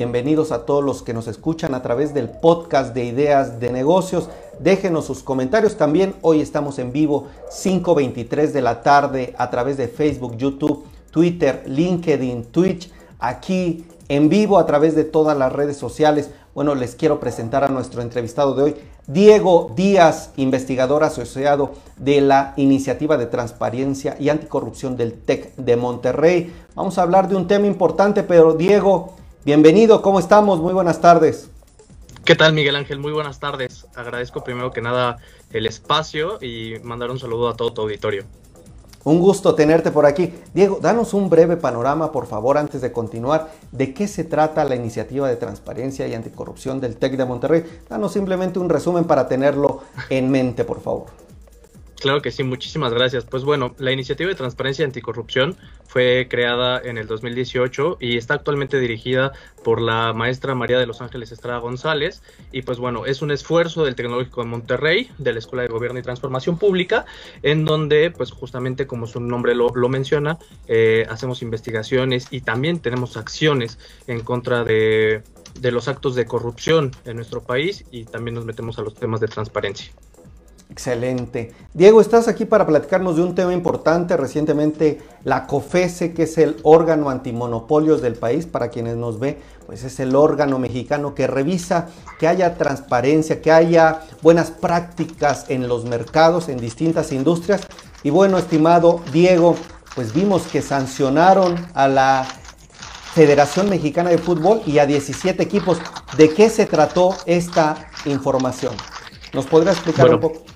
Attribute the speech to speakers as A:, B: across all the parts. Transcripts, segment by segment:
A: Bienvenidos a todos los que nos escuchan a través del podcast de Ideas de Negocios. Déjenos sus comentarios también. Hoy estamos en vivo 5.23 de la tarde a través de Facebook, YouTube, Twitter, LinkedIn, Twitch. Aquí en vivo a través de todas las redes sociales. Bueno, les quiero presentar a nuestro entrevistado de hoy, Diego Díaz, investigador asociado de la Iniciativa de Transparencia y Anticorrupción del TEC de Monterrey. Vamos a hablar de un tema importante, pero Diego, bienvenido, ¿cómo estamos? Muy buenas tardes.
B: ¿Qué tal, Miguel Ángel? Muy buenas tardes. Agradezco primero que nada el espacio y mandar un saludo a todo tu auditorio.
A: Un gusto tenerte por aquí. Diego, danos un breve panorama, por favor, antes de continuar, de qué se trata la iniciativa de transparencia y anticorrupción del TEC de Monterrey. Danos simplemente un resumen para tenerlo en mente, por favor.
B: Claro que sí, muchísimas gracias. Pues bueno, la iniciativa de transparencia y anticorrupción fue creada en el 2018 y está actualmente dirigida por la maestra María de los Ángeles Estrada González. Y pues bueno, es un esfuerzo del Tecnológico de Monterrey, de la Escuela de Gobierno y Transformación Pública, en donde pues justamente como su nombre lo, menciona, eh, hacemos investigaciones y también tenemos acciones en contra de, de los actos de corrupción en nuestro país y también nos metemos a los temas de transparencia.
A: Excelente. Diego, estás aquí para platicarnos de un tema importante. Recientemente la COFESE, que es el órgano antimonopolios del país, para quienes nos ve, pues es el órgano mexicano que revisa que haya transparencia, que haya buenas prácticas en los mercados, en distintas industrias. Y bueno, estimado Diego, pues vimos que sancionaron a la Federación Mexicana de Fútbol y a 17 equipos. ¿De qué se trató esta información? ¿Nos podrá explicar un poco?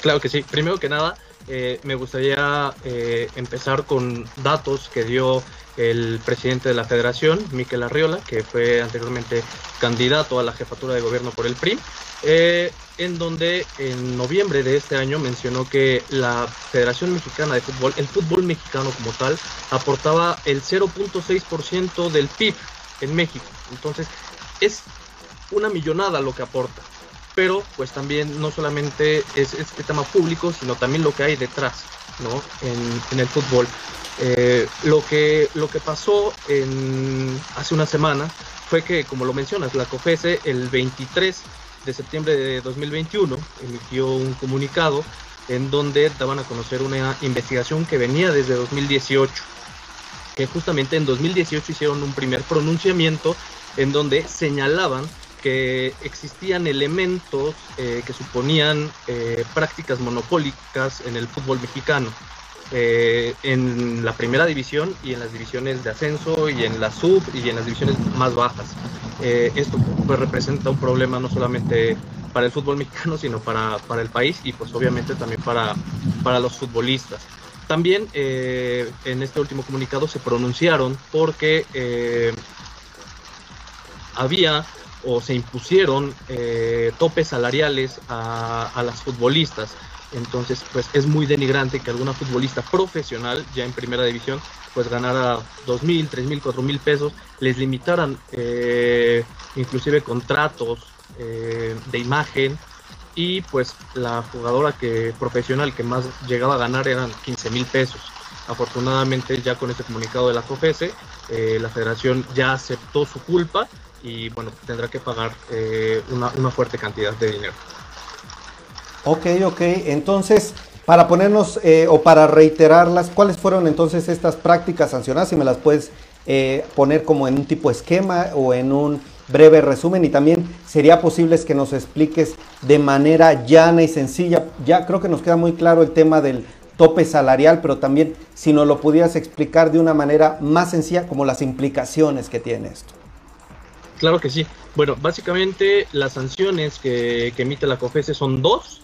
B: Claro que sí. Primero que nada, eh, me gustaría eh, empezar con datos que dio el presidente de la federación, Miquel Arriola, que fue anteriormente candidato a la jefatura de gobierno por el PRI, eh, en donde en noviembre de este año mencionó que la Federación Mexicana de Fútbol, el fútbol mexicano como tal, aportaba el 0.6% del PIB en México. Entonces, es una millonada lo que aporta pero pues también no solamente es este tema público, sino también lo que hay detrás, ¿no? En, el fútbol. Eh, lo, que, lo que pasó en, hace una semana fue que, como lo mencionas, la COFESE el 23 de septiembre de 2021 emitió un comunicado en donde daban a conocer una investigación que venía desde 2018, que justamente en 2018 hicieron un primer pronunciamiento en donde señalaban que existían elementos eh, que suponían eh, prácticas monopólicas en el fútbol mexicano, eh, en la primera división y en las divisiones de ascenso y en la sub y en las divisiones más bajas. esto pues representa un problema no solamente para el fútbol mexicano, sino para, para el país y pues obviamente también para, para los futbolistas. También en este último comunicado se pronunciaron porque había o se impusieron eh, topes salariales a, las futbolistas. Entonces, pues es muy denigrante que alguna futbolista profesional, ya en primera división, pues ganara dos mil, tres mil, cuatro mil pesos, les limitaran eh, inclusive contratos eh, de imagen y pues la jugadora que profesional que más llegaba a ganar eran 15 mil pesos. Afortunadamente ya con este comunicado de la COFESE, la federación ya aceptó su culpa y bueno, tendrá que pagar eh, una, fuerte cantidad de dinero.
A: Ok, ok, entonces, para ponernos eh, o para reiterarlas, ¿cuáles fueron entonces estas prácticas sancionadas? Si me las puedes eh, poner como en un tipo esquema o en un breve resumen y también sería posible que nos expliques de manera llana y sencilla. Ya creo que nos queda muy claro el tema del tope salarial, pero también si nos lo pudieras explicar de una manera más sencilla como las implicaciones que tiene esto.
B: Claro que sí. Bueno, básicamente las sanciones que, emite la COFESE son dos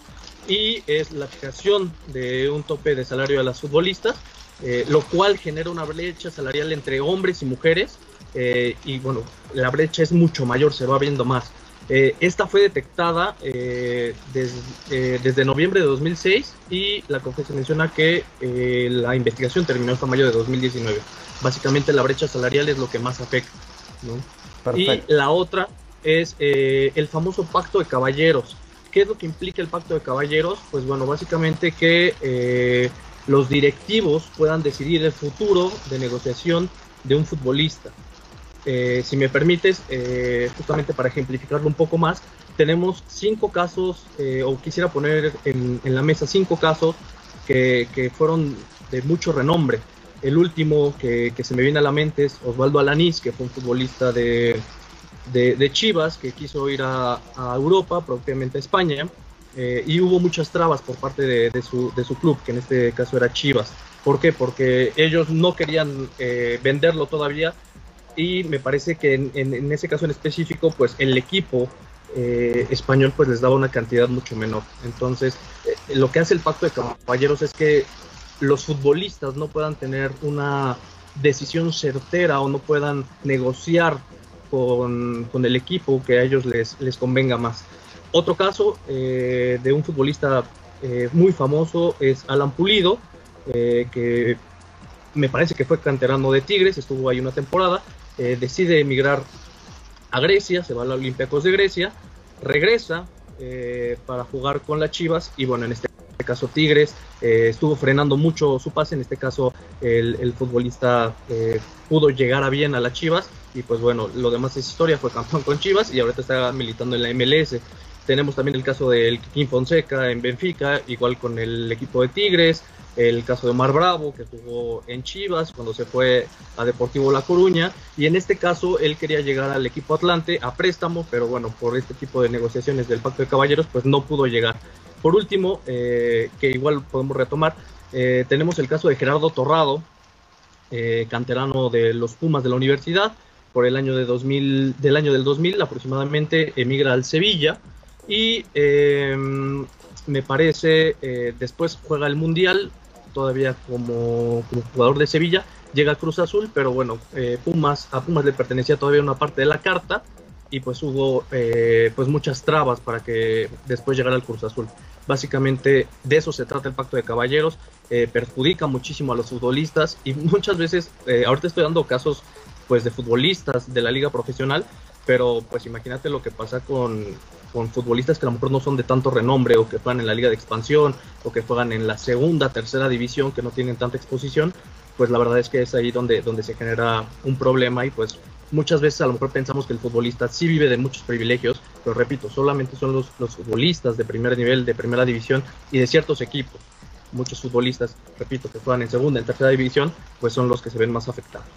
B: y es la fijación de un tope de salario a las futbolistas, eh, lo cual genera una brecha salarial entre hombres y mujeres eh, y bueno, la brecha es mucho mayor, se va viendo más. Eh, esta fue detectada desde noviembre de 2006 y la COFESE menciona que la investigación terminó hasta mayo de 2019. Básicamente la brecha salarial es lo que más afecta. ¿no? Y la otra es eh, el famoso pacto de caballeros. ¿Qué es lo que implica el pacto de caballeros? Pues bueno, básicamente que eh, los directivos puedan decidir el futuro de negociación de un futbolista. si me permites, justamente para ejemplificarlo un poco más, tenemos cinco casos, o quisiera poner en, la mesa cinco casos que fueron de mucho renombre. El último que, se me viene a la mente es Osvaldo Alanís, que fue un futbolista de, de, Chivas, que quiso ir a, Europa, propiamente a España, eh, y hubo muchas trabas por parte de, su, de, su, club, que en este caso era Chivas. ¿Por qué? Porque ellos no querían eh, venderlo todavía y me parece que en, en, ese caso en específico, pues el equipo eh, español pues les daba una cantidad mucho menor. Entonces, lo que hace el pacto de caballeros es que los futbolistas no puedan tener una decisión certera o no puedan negociar con, el equipo que a ellos les, les convenga más. Otro caso eh, de un futbolista eh, muy famoso es Alan Pulido, eh, que me parece que fue canterano de Tigres, estuvo ahí una temporada, decide emigrar a Grecia, se va a los Olympiacos de Grecia, regresa para jugar con las Chivas y bueno, en este caso Tigres, estuvo frenando mucho su pase, en este caso el, futbolista pudo llegar a bien a las Chivas y pues bueno, lo demás es historia, fue campeón con Chivas y ahorita está militando en la MLS. Tenemos también el caso del King Fonseca en Benfica, igual con el equipo de Tigres, el caso de Omar Bravo, que jugó en Chivas cuando se fue a Deportivo La Coruña, y en este caso él quería llegar al equipo Atlante a préstamo, pero bueno, por este tipo de negociaciones del Pacto de Caballeros, pues no pudo llegar. Por último, eh, que igual podemos retomar, eh, tenemos el caso de Gerardo Torrado, eh, canterano de los Pumas de la universidad, por el año de 2000, del año del 2000 aproximadamente emigra al Sevilla y em, me parece después juega el Mundial todavía como, jugador de Sevilla, llega a Cruz Azul, pero bueno, Pumas, a Pumas le pertenecía todavía una parte de la carta y pues hubo pues muchas trabas para que después llegara al Cruz Azul. Básicamente de eso se trata el pacto de caballeros, perjudica muchísimo a los futbolistas y muchas veces, ahorita estoy dando casos pues de futbolistas de la liga profesional, pero pues imagínate lo que pasa con, con, futbolistas que a lo mejor no son de tanto renombre o que juegan en la liga de expansión o que juegan en la segunda, tercera división que no tienen tanta exposición, pues la verdad es que es ahí donde, donde se genera un problema y pues muchas veces a lo mejor pensamos que el futbolista sí vive de muchos privilegios, pero repito, solamente son los, los futbolistas de primer nivel, de primera división y de ciertos equipos. Muchos futbolistas, repito, que juegan en segunda, en tercera división, pues son los que se ven más afectados.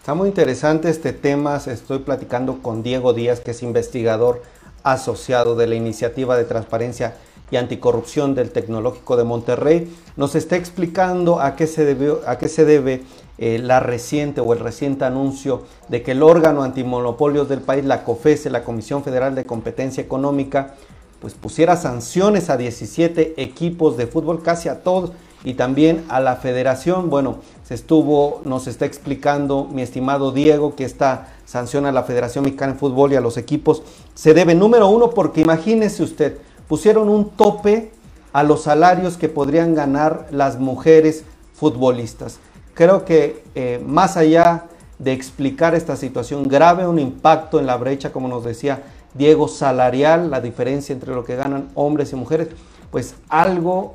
A: Está muy interesante este tema. Estoy platicando con Diego Díaz, que es investigador asociado de la Iniciativa de Transparencia y Anticorrupción del Tecnológico de Monterrey. Nos está explicando a qué se debe, a qué se debe eh, la reciente o el reciente anuncio de que el órgano antimonopolios del país, la COFESE, la Comisión Federal de Competencia Económica, pues pusiera sanciones a 17 equipos de fútbol, casi a todos, y también a la federación. Bueno, se estuvo, nos está explicando mi estimado Diego que esta sanción a la Federación Mexicana de Fútbol y a los equipos se debe, número uno, porque imagínese usted, pusieron un tope a los salarios que podrían ganar las mujeres futbolistas. Creo que eh, más allá de explicar esta situación grave, un impacto en la brecha, como nos decía Diego, salarial, la diferencia entre lo que ganan hombres y mujeres, pues algo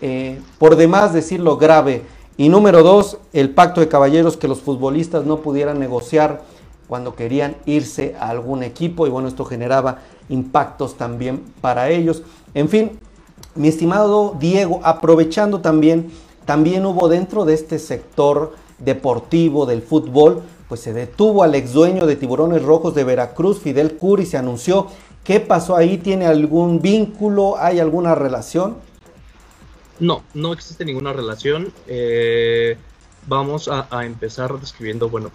A: eh, por demás decirlo grave. Y número dos, el pacto de caballeros que los futbolistas no pudieran negociar cuando querían irse a algún equipo y bueno, esto generaba impactos también para ellos. En fin, mi estimado Diego, aprovechando también, también hubo dentro de este sector deportivo del fútbol, pues se detuvo al ex dueño de Tiburones Rojos de Veracruz, Fidel Curi, se anunció. ¿Qué pasó ahí? ¿Tiene algún vínculo? ¿Hay alguna relación?
B: No, no existe ninguna relación. Eh, vamos a, empezar describiendo, bueno,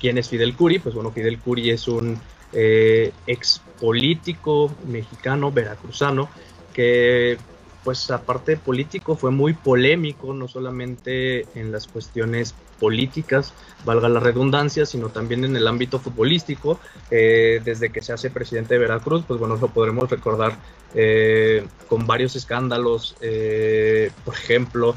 B: quién es Fidel Curi. Pues bueno, Fidel Curi es un eh, ex político mexicano, veracruzano, que pues aparte político fue muy polémico, no solamente en las cuestiones políticas, valga la redundancia, sino también en el ámbito futbolístico. Eh, desde que se hace presidente de Veracruz, pues bueno, lo podremos recordar eh, con varios escándalos, eh, por ejemplo,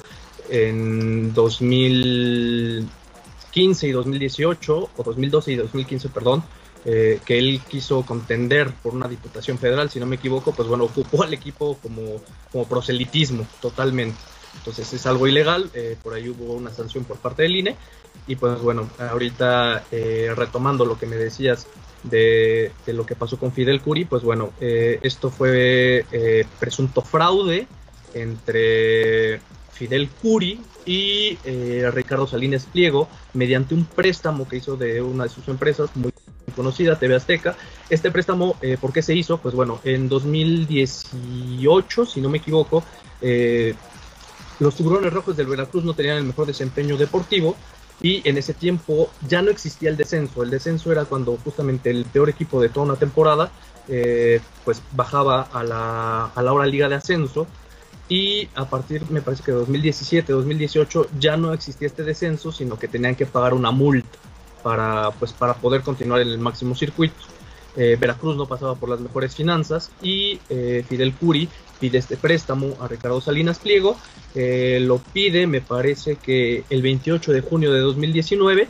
B: en 2015 y 2018, o 2012 y 2015, perdón, eh, que él quiso contender por una diputación federal, si no me equivoco, pues bueno, ocupó al equipo como, como proselitismo totalmente. Entonces es algo ilegal, por ahí hubo una sanción por parte del INE y pues bueno, ahorita eh, retomando lo que me decías de, lo que pasó con Fidel Curi, pues bueno, eh, esto fue eh, presunto fraude entre Fidel Curi y Ricardo Salinas Pliego mediante un préstamo que hizo de una de sus empresas muy conocida, TV Azteca. Este préstamo, ¿por qué se hizo? Pues bueno, en 2018, si no me equivoco, los tiburones rojos del Veracruz no tenían el mejor desempeño deportivo y en ese tiempo ya no existía el descenso. El descenso era cuando justamente el peor equipo de toda una temporada eh, pues bajaba a la, a la hora liga de ascenso y a partir me parece que de 2017, 2018 ya no existía este descenso, sino que tenían que pagar una multa para pues para poder continuar en el máximo circuito. Eh, Veracruz no pasaba por las mejores finanzas y eh, Fidel Curi pide este préstamo a Ricardo Salinas Pliego, eh, lo pide me parece que el 28 de junio de 2019,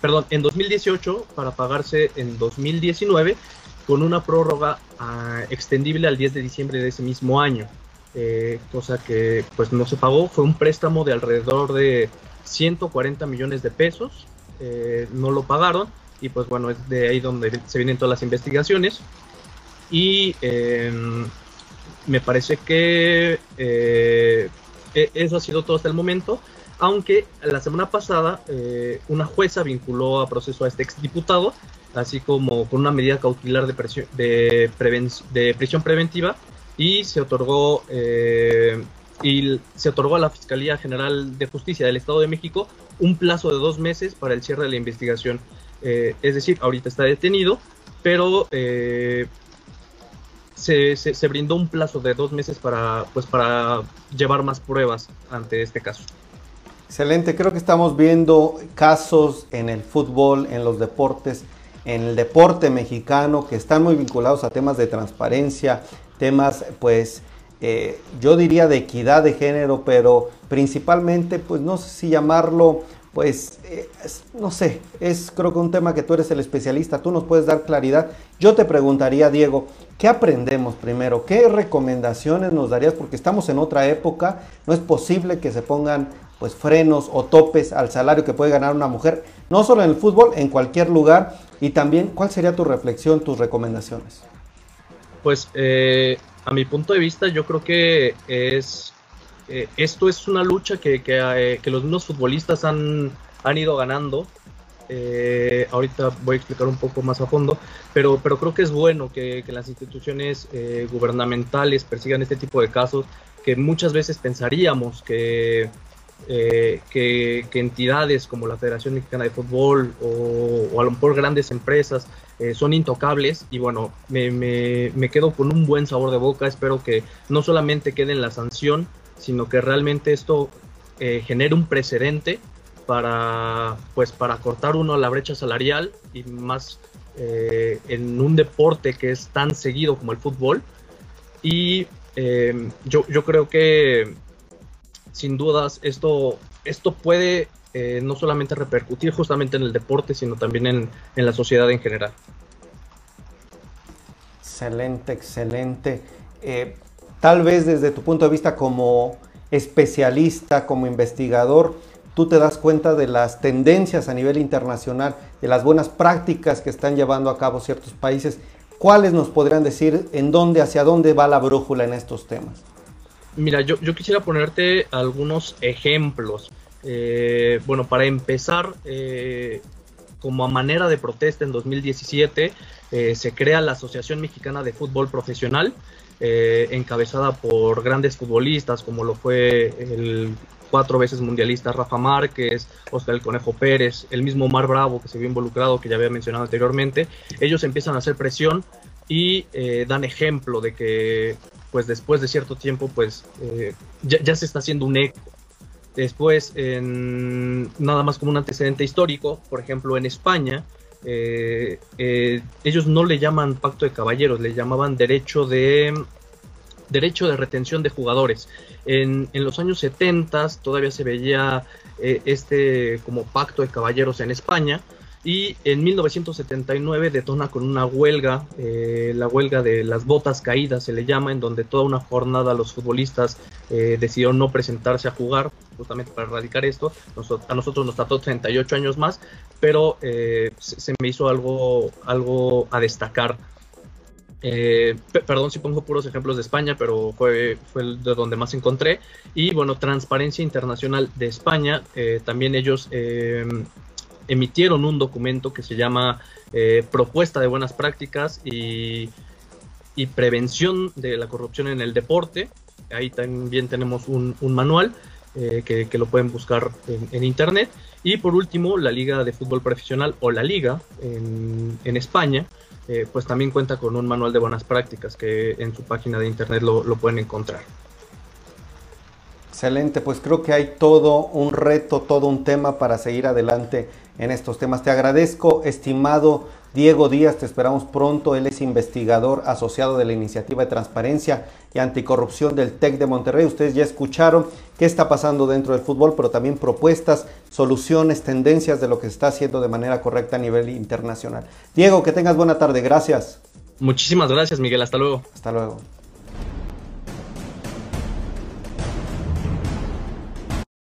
B: perdón, en 2018 para pagarse en 2019 con una prórroga ah, extendible al 10 de diciembre de ese mismo año, cosa que pues no se pagó, fue un préstamo de alrededor de 140 millones de pesos, no lo pagaron y pues bueno, es de ahí donde se vienen todas las investigaciones. Y em, me parece que eh, e-, eso ha sido todo hasta el momento, aunque la semana pasada eh, una jueza vinculó a proceso a este exdiputado, así como con una medida cautelar de, presión, de, de prisión preventiva y se otorgó eh, y se otorgó a la Fiscalía General de Justicia del Estado de México un plazo de dos meses para el cierre de la investigación. Eh, es decir, ahorita está detenido, pero eh, se, se, brindó un plazo de dos meses para, pues, para llevar más pruebas ante este caso.
A: Excelente, creo que estamos viendo casos en el fútbol, en los deportes, en el deporte mexicano que están muy vinculados a temas de transparencia, temas pues eh, yo diría de equidad de género, pero principalmente pues no sé si llamarlo pues eh, no sé, es creo que un tema que tú eres el especialista, tú nos puedes dar claridad. Yo te preguntaría, Diego, ¿qué aprendemos primero? ¿Qué recomendaciones nos darías? Porque estamos en otra época, no es posible que se pongan pues frenos o topes al salario que puede ganar una mujer, no solo en el fútbol, en cualquier lugar. Y también, ¿cuál sería tu reflexión, tus recomendaciones?
B: Pues eh, a mi punto de vista, yo creo que es eh, esto es una lucha que, eh, los mismos futbolistas han, han ido ganando. Eh, ahorita voy a explicar un poco más a fondo, pero, pero creo que es bueno que, las instituciones gubernamentales persigan este tipo de casos que muchas veces pensaríamos que, que, entidades como la Federación Mexicana de Fútbol o, a lo mejor grandes empresas son intocables y bueno, me, me, me quedo con un buen sabor de boca, espero que no solamente quede en la sanción, sino que realmente esto eh, genere un precedente para, pues, para cortar uno la brecha salarial y más eh, en un deporte que es tan seguido como el fútbol. Y eh, yo, yo, creo que sin dudas esto, esto puede no solamente repercutir justamente en el deporte, sino también en, en la sociedad en general.
A: Excelente, excelente tal vez desde tu punto de vista como especialista, como investigador, tú te das cuenta de las tendencias a nivel internacional, de las buenas prácticas que están llevando a cabo ciertos países. ¿Cuáles nos podrían decir en dónde, hacia dónde va la brújula en estos temas?
B: Mira, yo, quisiera ponerte algunos ejemplos. Eh, bueno, para empezar, eh, como a manera de protesta en 2017, eh, se crea la Asociación Mexicana de Fútbol Profesional, eh, encabezada por grandes futbolistas como lo fue el cuatro veces mundialista Rafa Márquez, Oscar el Conejo Pérez, el mismo Mar Bravo que se vio involucrado, que ya había mencionado anteriormente, ellos empiezan a hacer presión y dan ejemplo de que pues después de cierto tiempo pues eh, ya, se está haciendo un eco. Después, en, nada más como un antecedente histórico, por ejemplo en España, eh, eh, ellos no le llaman pacto de caballeros, le llamaban derecho de derecho de retención de jugadores. En, los años 70 todavía se veía eh, este como pacto de caballeros en España y en 1979 detona con una huelga, eh, la huelga de las botas caídas se le llama, en donde toda una jornada los futbolistas eh, decidieron no presentarse a jugar, justamente para erradicar esto. a nosotros nos trató 38 años más, pero eh, se, me hizo algo, algo a destacar. perdón si pongo puros ejemplos de España, pero fue, fue de donde más encontré. Y bueno, Transparencia Internacional de España, también ellos emitieron un documento que se llama eh, Propuesta de Buenas Prácticas y, Prevención de la Corrupción en el Deporte. Ahí también tenemos un, manual eh, que, lo pueden buscar en, internet. Y por último, la Liga de Fútbol Profesional o la Liga en, España, eh, pues también cuenta con un manual de buenas prácticas que en su página de internet lo, lo pueden encontrar.
A: Excelente, pues creo que hay todo un reto, todo un tema para seguir adelante en estos temas. Te agradezco, estimado Diego Díaz, te esperamos pronto. Él es investigador asociado de la Iniciativa de Transparencia y Anticorrupción del TEC de Monterrey. Ustedes ya escucharon qué está pasando dentro del fútbol, pero también propuestas, soluciones, tendencias de lo que se está haciendo de manera correcta a nivel internacional. Diego, que tengas buena tarde. Gracias.
B: Muchísimas gracias, Miguel. Hasta luego.
A: Hasta luego.